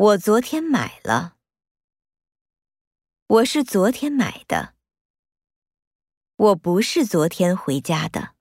我昨天买了。我是昨天买的。我不是昨天回家的。